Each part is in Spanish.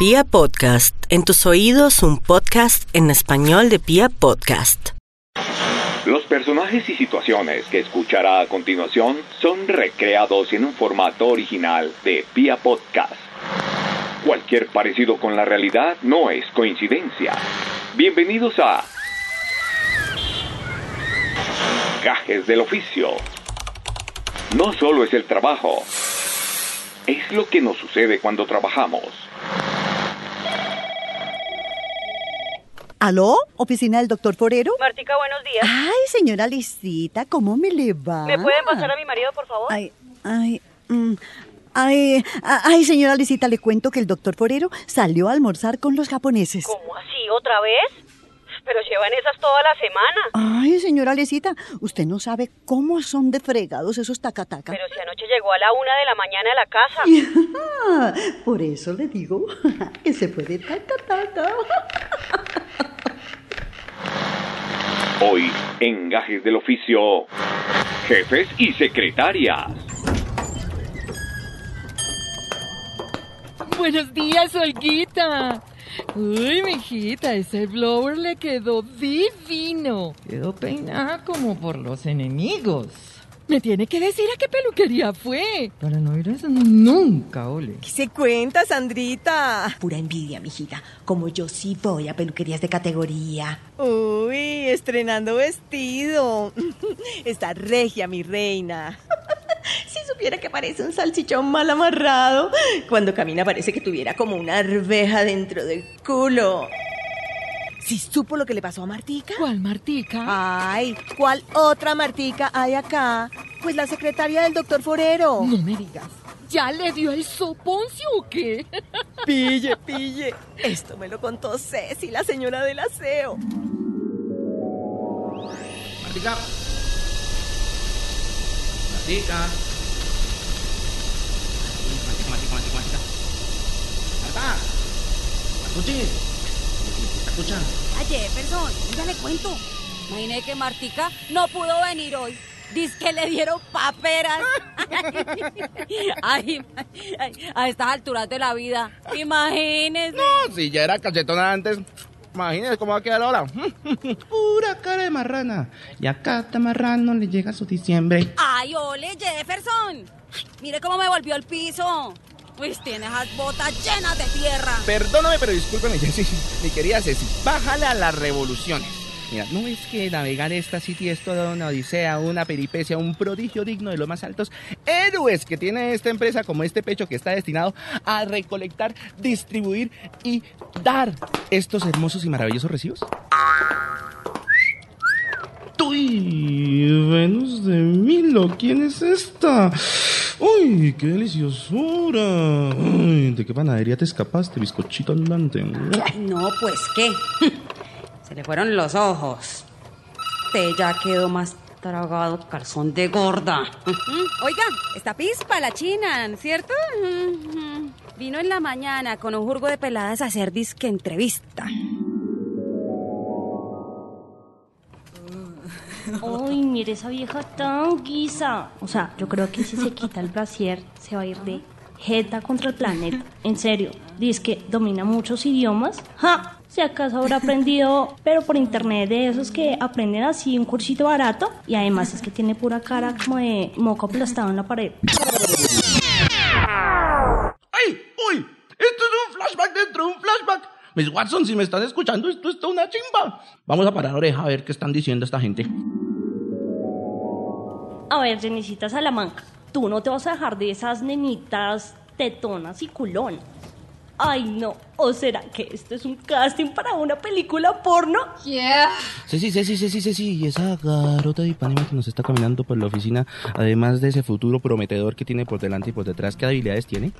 Pia Podcast, en tus oídos un podcast en español de Pia Podcast. Los personajes y situaciones que escuchará a continuación son recreados en un formato original de Pia Podcast. Cualquier parecido con la realidad no es coincidencia. Bienvenidos a Gajes del Oficio. No solo es el trabajo, es lo que nos sucede cuando trabajamos. ¿Aló? ¿Oficina del doctor Forero? Martica, buenos días. Ay, señora Lisita, ¿cómo me le va? ¿Me pueden pasar a mi marido, por favor? Ay, ay, mm, ay, ay, señora Lisita, le cuento que el doctor Forero salió a almorzar con los japoneses. ¿Cómo así? ¿Otra vez? Pero llevan esas toda la semana. Ay, señora Lisita, usted no sabe cómo son de fregados esos tacataca. Pero si anoche llegó a la una de la mañana a la casa. Por eso le digo que se puede tacataca. Hoy, en Gajes del Oficio, jefes y secretarias. Buenos días, Olguita. Uy, mijita, ese blower le quedó divino. Quedó peinada como por los enemigos. Me tiene que decir a qué peluquería fue. Para no ir a eso nunca, ole. ¿Qué se cuenta, Sandrita? Pura envidia, mijita. Como yo sí voy a peluquerías de categoría. Uy, estrenando vestido. Está regia, mi reina. Si supiera que parece un salchichón mal amarrado, cuando camina parece que tuviera como una arveja dentro del culo. ¿Sí supo lo que le pasó a Martica? ¿Cuál, Martica? Ay, ¿cuál otra Martica hay acá? Pues la secretaria del doctor Forero. No me digas. ¿Ya le dio el soponcio o qué? Pille, pille. Esto me lo contó Ceci, la señora del aseo. Martica. Martica. Martica, Martica, Martica, Martica. Marta. Martuchi. ¿Me escuchan? A Jefferson, ya le cuento. Imaginé que Martica no pudo venir hoy. Dice que le dieron paperas. ay, ay, a estas alturas de la vida. Imagínese. No, si ya era cachetona antes. Imagínese cómo va a quedar ahora. Pura cara de marrana. Y a cada marrano le llega su diciembre. Ay, ole, Jefferson. Mire cómo me volvió el piso. Pues tiene esas botas llenas de tierra. Perdóname, pero discúlpame, Jessy, mi querida Ceci. Bájale a las revoluciones. Mira, ¿no es que navegar esta City es toda una odisea, una peripecia, un prodigio digno de los más altos héroes que tiene esta empresa como este pecho que está destinado a recolectar, distribuir y dar estos hermosos y maravillosos recibos? ¡Uy! Venus de Milo, ¿quién es esta? ¡Uy, qué deliciosura! Ay, ¿De qué panadería te escapaste, bizcochito andante? No, pues qué. Se le fueron los ojos. Te ya quedó más tragado calzón de gorda. Oiga, esta pispa la china, ¿cierto? Vino en la mañana con un jurgo de peladas a hacer disque entrevista. Ay, mire esa vieja tan guisa. O sea, yo creo que si se quita el brasier, se va a ir de jeta contra el planeta. En serio, dice que domina muchos idiomas. ¡Ja! Si acaso habrá aprendido, pero por internet de esos que aprenden así un cursito barato. Y además es que tiene pura cara como de moco aplastado en la pared. ¡Ay! ¡Uy! Esto es un flashback dentro de un flashback. Miss Watson, si me estás escuchando, esto está una chimba. Vamos a parar oreja a ver qué están diciendo esta gente. A ver, Jenicita Salamanca, tú no te vas a dejar de esas nenitas tetonas y culón. Ay, no. ¿O será que esto es un casting para una película porno? Yeah. Sí, sí, sí, sí, sí, sí, sí, sí. Y esa garota de Ipanema que nos está caminando por la oficina, además de ese futuro prometedor que tiene por delante y por detrás, ¿qué habilidades tiene?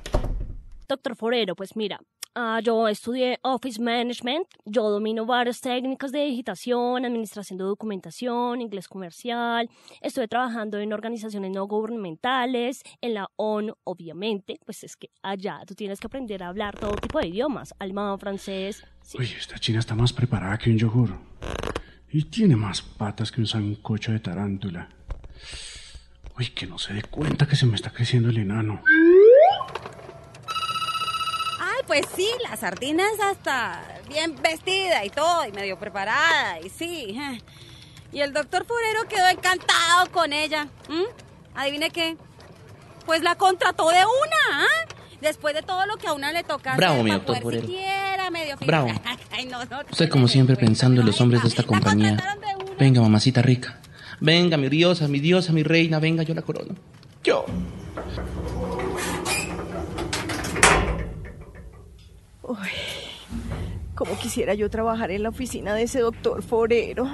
Doctor Forero, pues mira, ah, yo estudié Office Management, yo domino varias técnicas de digitación, administración de documentación, inglés comercial, estuve trabajando en organizaciones no gubernamentales, en la ONU, obviamente, pues es que allá tú tienes que aprender a hablar todo tipo de idiomas, alemán, francés. sí. Uy, esta china está más preparada que un yogur. Y tiene más patas que un sancocho de tarántula. Uy, que no se dé cuenta que se me está creciendo el enano. Pues sí, la sardina es hasta bien vestida y todo, y medio preparada, y sí. eh. Y el doctor Forero quedó encantado con ella. ¿Adivine qué? Pues la contrató de una, ¿ah? Después de todo lo que a una le toca Bravo, hacer mi doctor siquiera medio Bravo. Ay, no, no, Usted como siempre pensando en los hombres de esta compañía. Venga, mamacita rica. Venga, mi diosa, mi diosa, mi reina, venga, yo la corono. Yo. Como quisiera yo trabajar en la oficina de ese doctor Forero.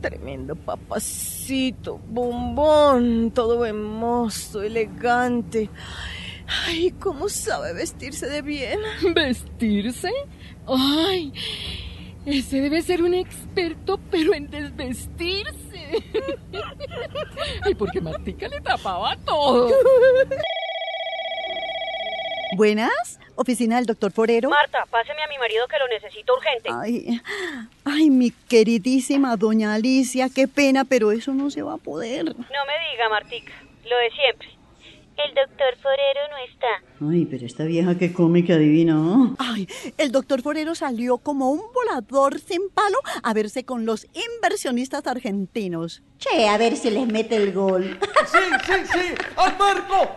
Tremendo papacito, bombón, todo hermoso, elegante. Ay, cómo sabe vestirse de bien. ¿Vestirse? Ay, ese debe ser un experto, pero en desvestirse. Ay, porque Martica le tapaba todo. Buenas, oficina del doctor Forero. Marta, páseme a mi marido que lo necesito urgente. Ay, ay, mi queridísima doña Alicia, qué pena, pero eso no se va a poder. No me diga, Martica, lo de siempre. El doctor Forero no está. Ay, pero esta vieja que come que adivina. ¿no? Ay, el doctor Forero salió como un volador sin palo a verse con los inversionistas argentinos. Che, a ver si les mete el gol. ¡Sí, sí, sí! ¡Al marco!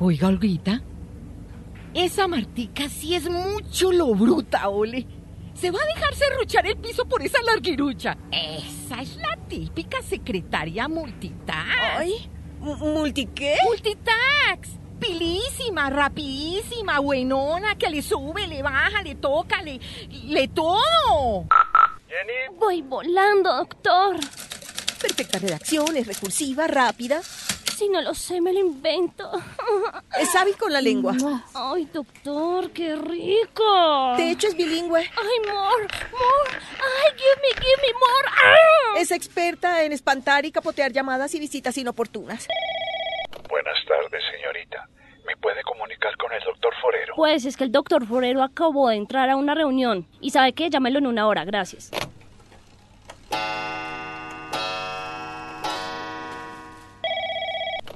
Oiga, Olguita, esa Martica sí es mucho lo bruta, ole. Se va a dejar serruchar el piso por esa larguirucha. Esa es la típica secretaria multitask. Ay, ¿multi qué? Multitask. Pilísima, rapidísima, buenona, que le sube, le baja, le toca, le, le todo. Voy volando, doctor. Perfecta redacción, es recursiva, rápida. Si no lo sé, me lo invento. Es hábil con la lengua. Ay, doctor, qué rico. De hecho, es bilingüe. Ay, more, more. Ay, give me, give me more. Ah. Es experta en espantar y capotear llamadas y visitas inoportunas. Buenas tardes, señorita. ¿Me puede comunicar con el doctor Forero? Pues es que el doctor Forero acabó de entrar a una reunión. Y sabe qué, llámelo en una hora, gracias.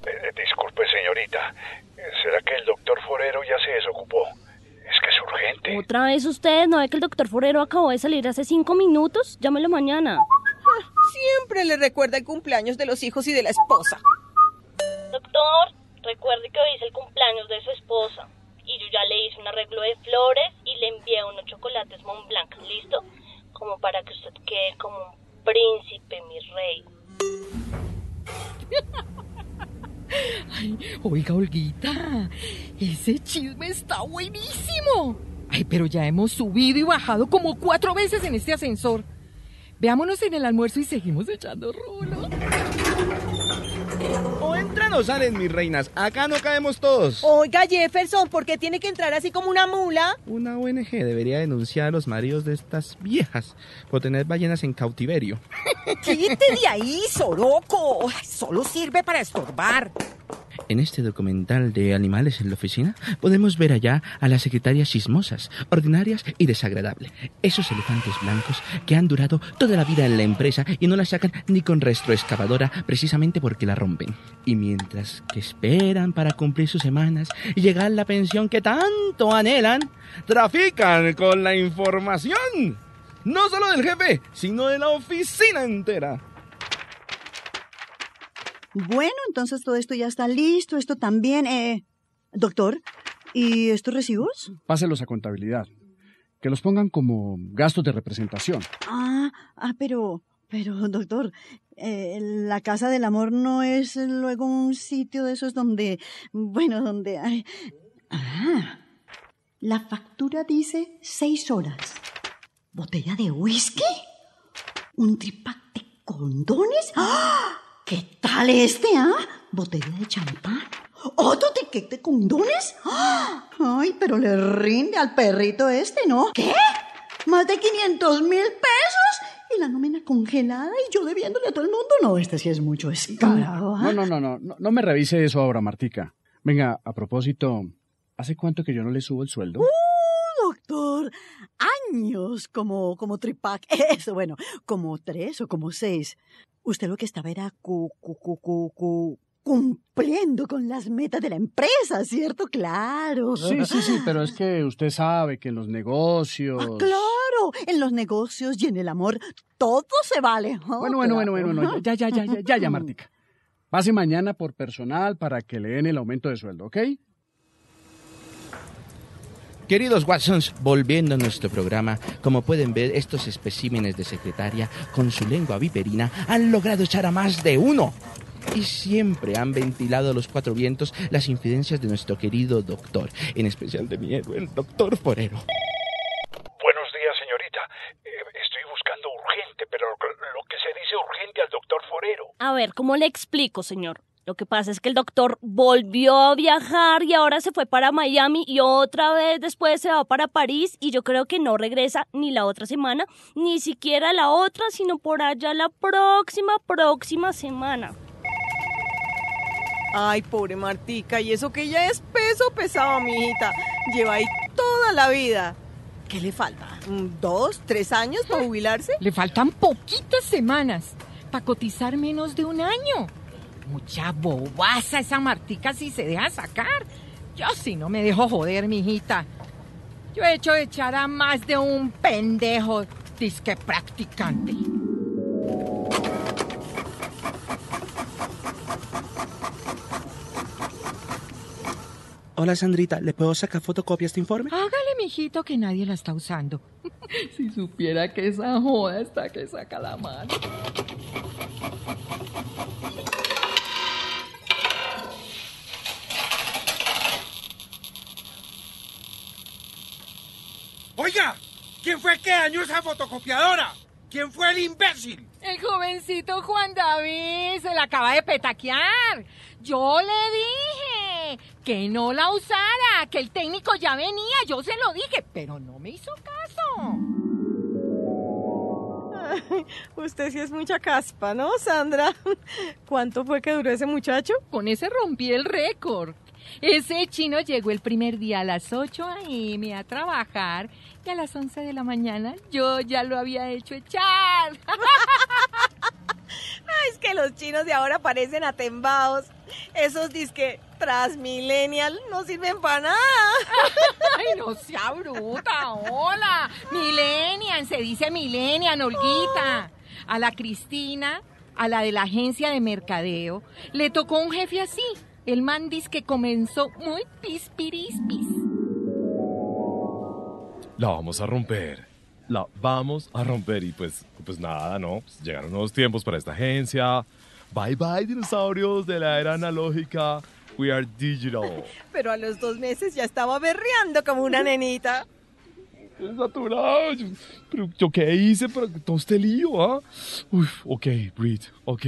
Eh, disculpe, señorita. ¿Será que el doctor Forero ya se desocupó? Es que es urgente. ¿Otra vez ustedes no ve que el doctor Forero acabó de salir hace cinco minutos? Llámelo mañana. Siempre le recuerda el cumpleaños de los hijos y de la esposa. Doctor, recuerde que hoy es el cumpleaños de su esposa. Y yo ya le hice un arreglo de flores y le envié unos chocolates Mont Blanc, ¿listo? Como para que usted quede como un príncipe, mi rey. Ay, oiga, Olguita, ese chisme está buenísimo. Ay, pero ya hemos subido y bajado como cuatro veces en este ascensor. Veámonos en el almuerzo y seguimos echando rulo. O entran o salen, mis reinas. Acá no caemos todos. Oiga, Jefferson, ¿por qué tiene que entrar así como una mula? Una ONG debería denunciar a los maridos de estas viejas por tener ballenas en cautiverio. Quítate de ahí, Soroco. Solo sirve para estorbar. En este documental de Animales en la Oficina podemos ver allá a las secretarias chismosas, ordinarias y desagradables. Esos elefantes blancos que han durado toda la vida en la empresa y no la sacan ni con retroexcavadora precisamente porque la rompen. Y mientras que esperan para cumplir sus semanas y llegar la pensión que tanto anhelan, trafican con la información. No solo del jefe, sino de la oficina entera. Bueno, entonces todo esto ya está listo, esto también. Eh, doctor, ¿y estos recibos? Páselos a contabilidad. Que los pongan como gastos de representación. Ah, ah, pero, pero, doctor, eh, la Casa del Amor no es luego un sitio de esos donde, bueno, donde hay... Ah, la factura dice seis horas. ¿Botella de whisky? ¿Un tripack de condones? ¡Ah! ¿Qué tal este, ah? ¿Botella de champán? ¿Otro ticket de condones? ¡Ah! Ay, pero le rinde al perrito este, ¿no? ¿Qué? ¿Más de 500 mil pesos? ¿Y la nómina congelada y yo debiéndole a todo el mundo? No, este sí es mucho escalado. No, no, no, no, no, no me revise eso ahora, Martica. Venga, a propósito, ¿hace cuánto que yo no le subo el sueldo? ¡Uh, doctor! Años como, como tripac. Eso, bueno, como tres o como seis. Usted lo que estaba era cu, cu, cu, cu, cu, cumpliendo con las metas de la empresa, ¿cierto? Claro. Sí, sí, sí, pero es que usted sabe que en los negocios... Ah, claro, en los negocios y en el amor todo se vale. Oh, bueno, bueno, bueno, bueno, bueno, ya, ya, ya, ya, ya, ya, Martica. Pase mañana por personal para que le den el aumento de sueldo, ¿ok? Queridos Watsons, volviendo a nuestro programa, como pueden ver, estos especímenes de secretaria, con su lengua viperina, han logrado echar a más de uno. Y siempre han ventilado a los cuatro vientos las infidencias de nuestro querido doctor, en especial de mi héroe, el doctor Forero. Buenos días, señorita. Eh, estoy buscando urgente, pero lo que se dice urgente al doctor Forero. A ver, ¿cómo le explico, señor? Lo que pasa es que el doctor volvió a viajar y ahora se fue para Miami y otra vez después se va para París y yo creo que no regresa ni la otra semana, ni siquiera la otra, sino por allá la próxima, próxima semana. Ay, pobre Martica, y eso que ella es peso pesado, mijita. Lleva ahí toda la vida. ¿Qué le falta? ¿Dos, tres años para jubilarse? Le faltan poquitas semanas para cotizar menos de un año. Mucha bobaza esa Martica si se deja sacar. Yo sí no me dejo joder, mijita. Yo he hecho echar a más de un pendejo disque practicante. Hola Sandrita, ¿le puedo sacar fotocopia a este informe? Hágale, mijito, que nadie la está usando. si supiera que esa joda está que saca la mano. Oiga, ¿quién fue el que dañó esa fotocopiadora? ¿Quién fue el imbécil? El jovencito Juan David se la acaba de petaquear. Yo le dije que no la usara, que el técnico ya venía, yo se lo dije, pero no me hizo caso. Ay, usted sí es mucha caspa, ¿no, Sandra? ¿Cuánto fue que duró ese muchacho? Con ese rompí el récord. Ese chino llegó el primer día a las 8 a.m. a trabajar y a las 11 de la mañana yo ya lo había hecho echar. Ay, es que los chinos de ahora parecen atembados. Esos disque transmillennial no sirven para nada. Ay, no sea bruta, hola. Millennial, se dice millennial, Olguita. A la Cristina, a la de la agencia de mercadeo, le tocó un jefe así. El man dice que comenzó muy pispirispis. La vamos a romper. La vamos a romper. Y pues, pues nada, ¿no? Pues llegaron nuevos tiempos para esta agencia. Bye bye, dinosaurios de la era analógica. We are digital. Pero a los dos meses ya estaba berreando como una nenita. Saturado. Yo- Pero yo qué hice para todo este lío, ¿ah? Uf, ok, breathe, ok.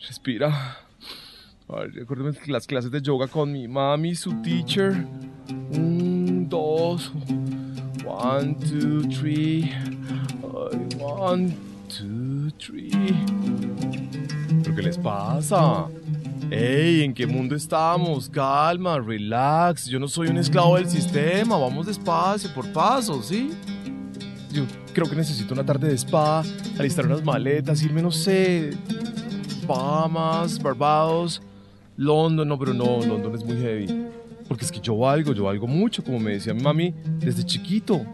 Respira. Recuérdame las clases de yoga con mi mami, su teacher. Un, dos. One, two, three. One, two, three. ¿Pero qué les pasa? Ey, ¿en qué mundo estamos? Calma, relax. Yo no soy un esclavo del sistema. Vamos despacio, por paso, ¿sí? Yo creo que necesito una tarde de spa, alistar unas maletas, irme, no sé, Bahamas, Barbados, London. No, pero no, London es muy heavy. Porque es que yo valgo, yo valgo mucho, como me decía mi mami desde chiquito.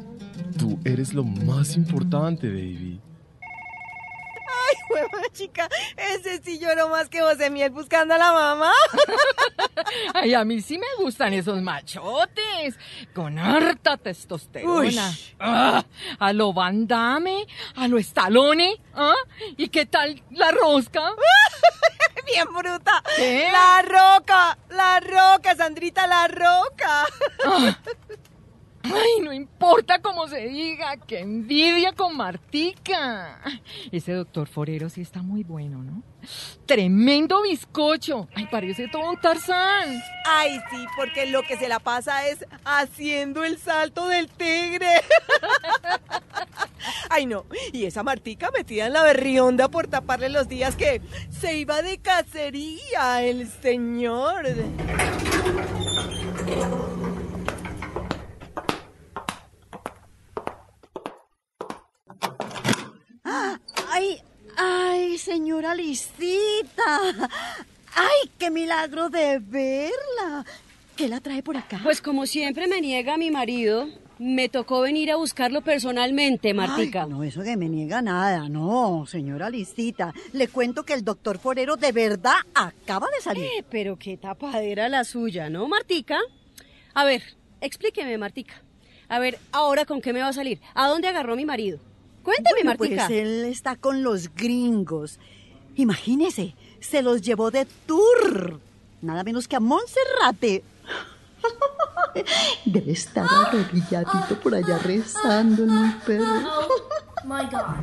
Tú eres lo más importante, baby. Ay, hueva chica, ese sí lloró más que José Miel buscando a la mamá. Ay, a mí sí me gustan esos machotes, con harta testosterona. Ah, a lo Van Damme, a lo Stallone, ¿ah? ¿Y qué tal la rosca? Bien bruta. ¿Qué? La roca, la roca, Sandrita, la roca. Ah. Ay, no importa cómo se diga, que envidia con Martica. Ese doctor Forero sí está muy bueno, ¿no? Tremendo bizcocho. Ay, parece todo un tarzán. Ay, sí, porque lo que se la pasa es haciendo el salto del tigre. Ay, no. Y esa Martica metida en la berrionda por taparle los días que se iba de cacería el señor. Ay, ay, señora Lisita. ¡Ay, qué milagro de verla! ¿Qué la trae por acá? Pues como siempre me niega mi marido, me tocó venir a buscarlo personalmente, Martica. Ay, no, eso que me niega nada, no, señora Listita. Le cuento que el doctor Forero de verdad acaba de salir. Eh, pero qué tapadera la suya, ¿no, Martica? A ver, explíqueme, Martica. A ver, ¿ahora con qué me va a salir? ¿A dónde agarró mi marido? Cuéntame, Bueno, Martica. Pues él está con los gringos. Imagínese, se los llevó de tour. Nada menos que a Monserrate. Debe estar arrodilladito por allá rezando el muy perro. My God.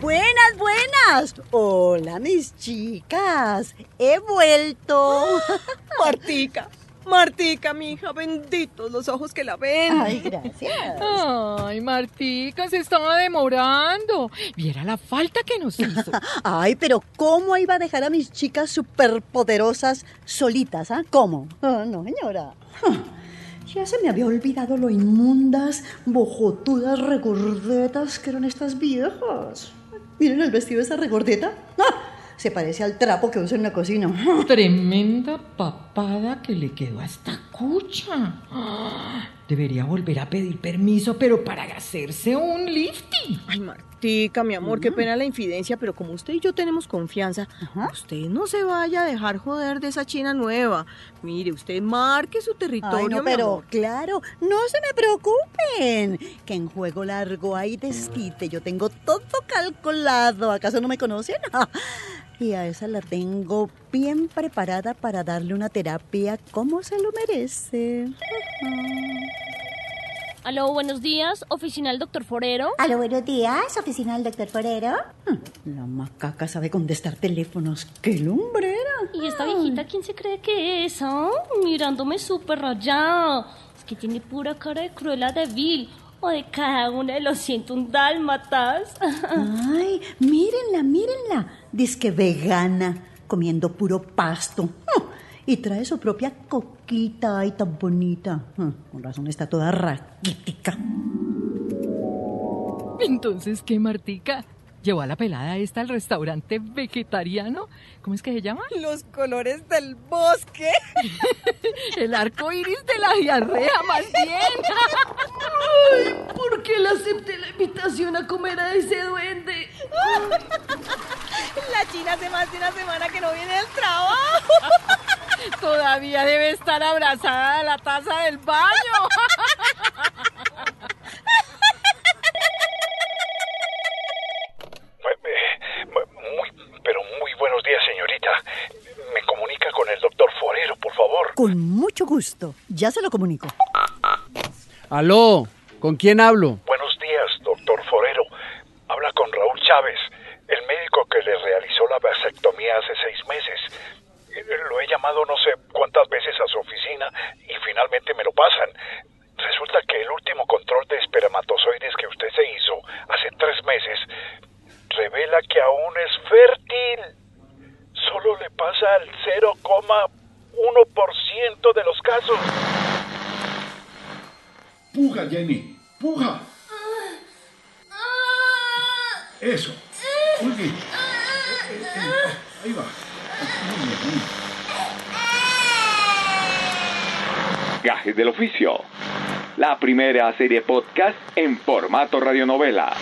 Buenas, buenas. Hola, mis chicas. He vuelto. Martica, Martica, mi hija, benditos los ojos que la ven. Ay, gracias. Ay, Martica, se estaba demorando. Viera la falta que nos hizo. Ay, pero ¿cómo iba a dejar a mis chicas superpoderosas solitas? ¿Ah? ¿Cómo? Ah, no, señora. Ya se me había olvidado lo inmundas, bojotudas, regordetas que eran estas viejas. Miren el vestido de esa regordeta. Ah, se parece al trapo que uso en la cocina. Tremenda papada que le quedó a esta cucha. Ah, Debería volver a pedir permiso, pero para hacerse un lifting. Ay, Martica, mi amor, qué pena la infidencia, pero como usted y yo tenemos confianza, usted no se vaya a dejar joder de esa china nueva. Mire, usted marque su territorio, Ay, no, mi pero amor. claro, no se me preocupen, que en juego largo hay desquite, yo tengo todo calculado, ¿acaso no me conocen? Y a esa la tengo bien preparada para darle una terapia como se lo merece. Aló, buenos días, oficina del doctor Forero. Aló, buenos días, oficina del doctor Forero. La macaca sabe contestar teléfonos, qué lumbrera. ¿Y esta viejita quién se cree que es, ah? Mirándome súper rayado. Es que tiene pura cara de cruela de Vil o de cada uno de los 101 dálmatas. Ay, mírenla, mírenla. Dice que vegana, comiendo puro pasto. Ah, Y trae su propia coquita ay tan bonita. Ah, Con razón está toda raquítica. Entonces, ¿qué, Martica? ¿Llevó a la pelada esta al restaurante vegetariano? ¿Cómo es que se llama? Los colores del bosque. El arco iris de la diarrea, más bien. Ay, ¿por qué le acepté la invitación a comer a ese duende? La china hace más de una semana que no viene del trabajo. Todavía debe estar abrazada a la taza del baño. Con mucho gusto. Ya se lo comunico. Aló, ¿con quién hablo? Buenos días, doctor Forero. Habla con Raúl Chávez, el médico que le realizó la vasectomía hace seis meses. Eh, Lo he llamado no sé cuántas veces a su oficina y finalmente me lo pasan. Resulta que el último control de espermatozoides que usted se hizo hace tres meses revela que aún es fértil. Solo le pasa al 0,1% de los casos. Puja, Jenny, puja. Eso. Muy Ahí va. Gajes del oficio. La primera serie podcast en formato radionovela.